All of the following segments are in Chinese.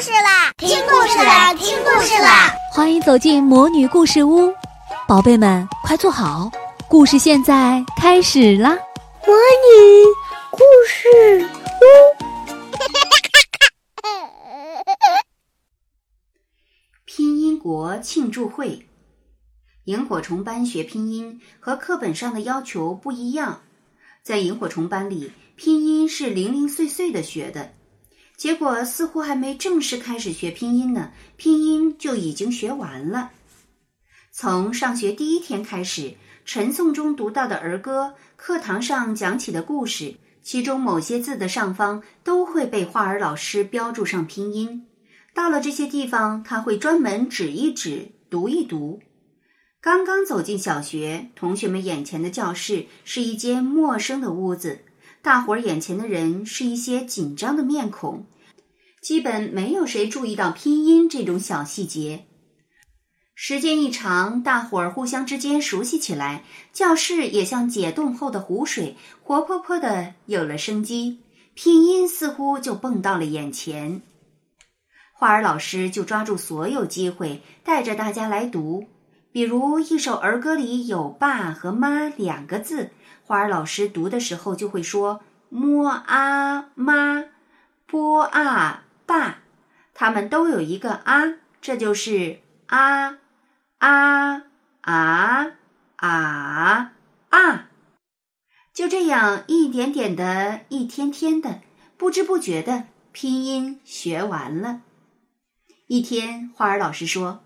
事啦！听故事啦！听故事啦！欢迎走进魔女故事屋，宝贝们快坐好，故事现在开始啦！魔女故事屋，拼音国庆祝会。萤火虫班学拼音和课本上的要求不一样，在萤火虫班里，拼音是零零碎碎的学的。结果似乎还没正式开始学拼音呢，拼音就已经学完了。从上学第一天开始，晨诵中读到的儿歌，课堂上讲起的故事，其中某些字的上方都会被花儿老师标注上拼音。到了这些地方，他会专门指一指，读一读。刚刚走进小学，同学们眼前的教室是一间陌生的屋子。大伙儿眼前的人是一些紧张的面孔，基本没有谁注意到拼音这种小细节。时间一长，大伙儿互相之间熟悉起来，教室也像解冻后的湖水，活泼泼的有了生机。拼音似乎就蹦到了眼前，花儿老师就抓住所有机会，带着大家来读。比如一首儿歌里有“爸”和“妈”两个字。花儿老师读的时候就会说“ “m a 妈，”，“b a 爸”，他们都有一个“啊”，这就是“啊啊啊啊啊”。就这样一点点的，一天天的，不知不觉的拼音学完了。一天，花儿老师说。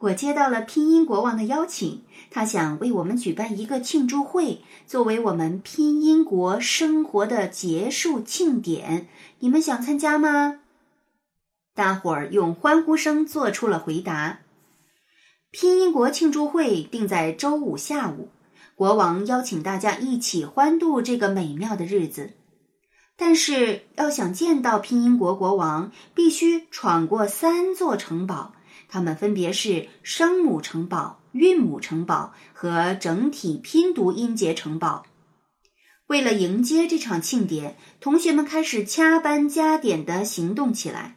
我接到了拼音国王的邀请，他想为我们举办一个庆祝会，作为我们拼音国生活的结束庆典。你们想参加吗？大伙儿用欢呼声做出了回答。拼音国庆祝会定在周五下午，国王邀请大家一起欢度这个美妙的日子。但是，要想见到拼音国国王，必须闯过三座城堡。它们分别是声母城堡、韵母城堡和整体拼读音节城堡。为了迎接这场庆典，同学们开始加班加点地行动起来。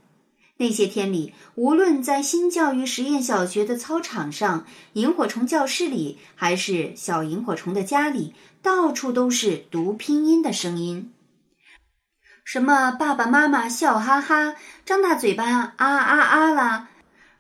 那些天里，无论在新教育实验小学的操场上、萤火虫教室里，还是小萤火虫的家里，到处都是读拼音的声音。什么爸爸妈妈笑哈哈，张大嘴巴啊啊啊啦！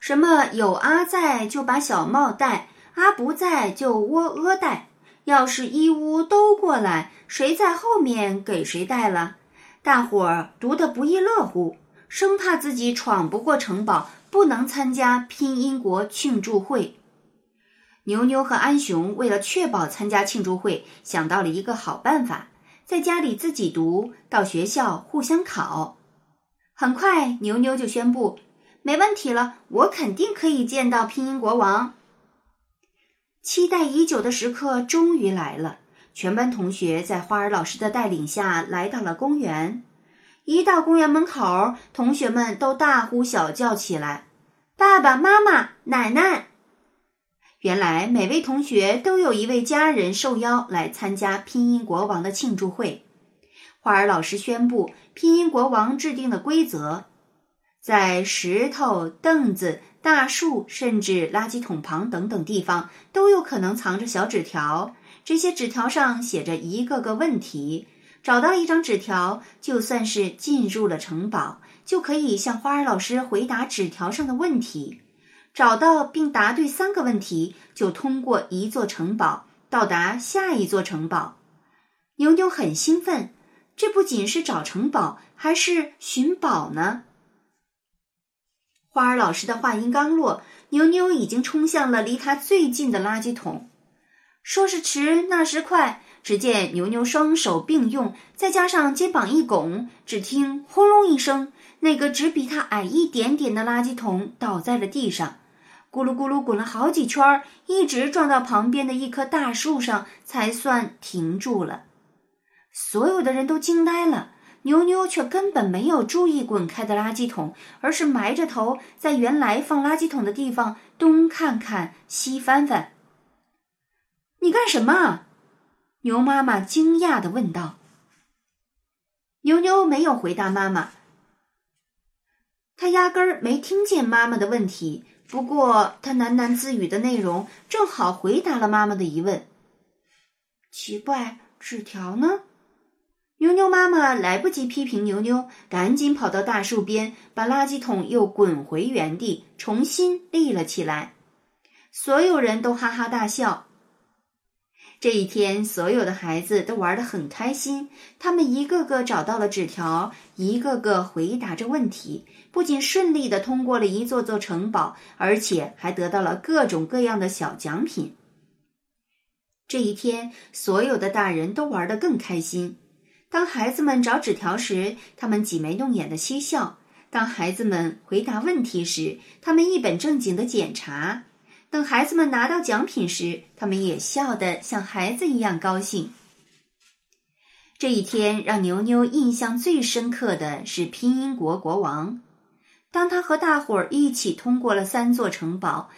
什么有阿在就把小帽戴，阿不在就窝阿戴。要是一屋都过来，谁在后面给谁戴了？大伙儿读得不亦乐乎，生怕自己闯不过城堡，不能参加拼音国庆祝会。牛牛和安雄为了确保参加庆祝会，想到了一个好办法：在家里自己读，到学校互相考。很快，牛牛就宣布。没问题了，我肯定可以见到拼音国王。期待已久的时刻终于来了，全班同学在花儿老师的带领下来到了公园。一到公园门口，同学们都大呼小叫起来：“爸爸妈妈，奶奶！”原来每位同学都有一位家人受邀来参加拼音国王的庆祝会。花儿老师宣布，拼音国王制定的规则。在石头、凳子、大树，甚至垃圾桶旁等等地方，都有可能藏着小纸条。这些纸条上写着一个个问题。找到一张纸条，就算是进入了城堡，就可以向花儿老师回答纸条上的问题。找到并答对三个问题，就通过一座城堡，到达下一座城堡。牛牛很兴奋，这不仅是找城堡，还是寻宝呢。花儿老师的话音刚落，牛牛已经冲向了离他最近的垃圾桶。说时迟，那时快，只见牛牛双手并用，再加上肩膀一拱，只听轰隆一声，那个只比他矮一点点的垃圾桶倒在了地上，咕噜咕噜滚了好几圈，一直撞到旁边的一棵大树上，才算停住了。所有的人都惊呆了。牛牛却根本没有注意滚开的垃圾桶，而是埋着头在原来放垃圾桶的地方东看看西翻翻。你干什么？牛妈妈惊讶的问道。牛牛没有回答妈妈，他压根儿没听见妈妈的问题。不过，他喃喃自语的内容正好回答了妈妈的疑问。奇怪，纸条呢？牛牛妈妈来不及批评牛牛，赶紧跑到大树边，把垃圾桶又滚回原地，重新立了起来。所有人都哈哈大笑。这一天，所有的孩子都玩得很开心。他们一个个找到了纸条，一个个回答着问题，不仅顺利的通过了一座座城堡，而且还得到了各种各样的小奖品。这一天，所有的大人都玩得更开心。当孩子们找纸条时，他们挤眉弄眼的嬉笑；当孩子们回答问题时，他们一本正经的检查。等孩子们拿到奖品时，他们也笑得像孩子一样高兴。这一天让牛牛印象最深刻的是拼音国国王。当他和大伙儿一起通过了三座城堡，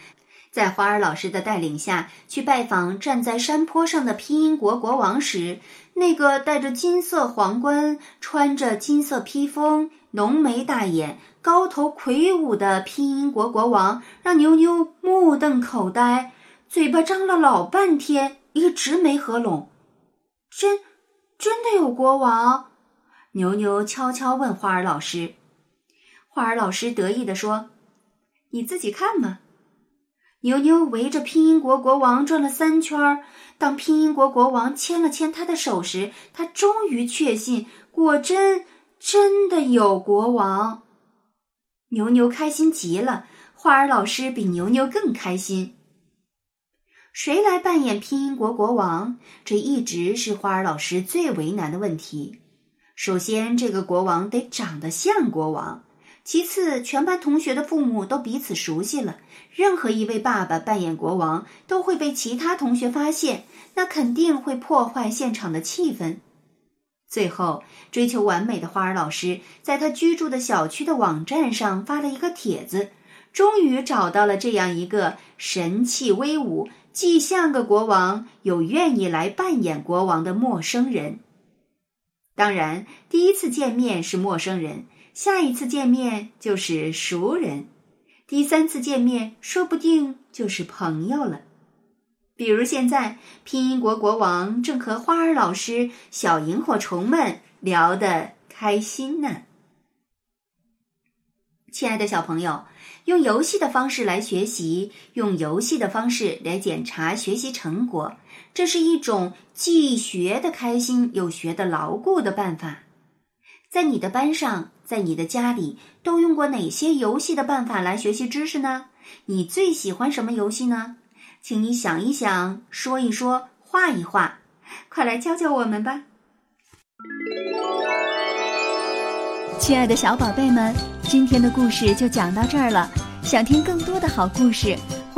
在花儿老师的带领下去拜访站在山坡上的拼音国国王时，那个戴着金色皇冠、穿着金色披风、浓眉大眼。高头魁梧的拼音国国王让牛牛目瞪口呆，嘴巴张了老半天，一直没合拢。真，真的有国王？牛牛悄悄问花儿老师。花儿老师得意地说：“你自己看嘛。”牛牛围着拼音国国王转了三圈儿。当拼音国国王牵了牵他的手时，他终于确信，果真真的有国王。牛牛开心极了，花儿老师比牛牛更开心。谁来扮演拼音国国王？这一直是花儿老师最为难的问题。首先，这个国王得长得像国王；其次，全班同学的父母都彼此熟悉了，任何一位爸爸扮演国王都会被其他同学发现，那肯定会破坏现场的气氛。最后，追求完美的花儿老师在他居住的小区的网站上发了一个帖子，终于找到了这样一个神气威武、既像个国王又愿意来扮演国王的陌生人。当然，第一次见面是陌生人，下一次见面就是熟人，第三次见面说不定就是朋友了。比如现在，拼音国国王正和花儿老师、小萤火虫们聊得开心呢。亲爱的小朋友，用游戏的方式来学习，用游戏的方式来检查学习成果，这是一种既学得开心又学得牢固的办法。在你的班上，在你的家里，都用过哪些游戏的办法来学习知识呢？你最喜欢什么游戏呢？请你想一想，说一说，画一画，快来教教我们吧！亲爱的小宝贝们，今天的故事就讲到这儿了。想听更多的好故事，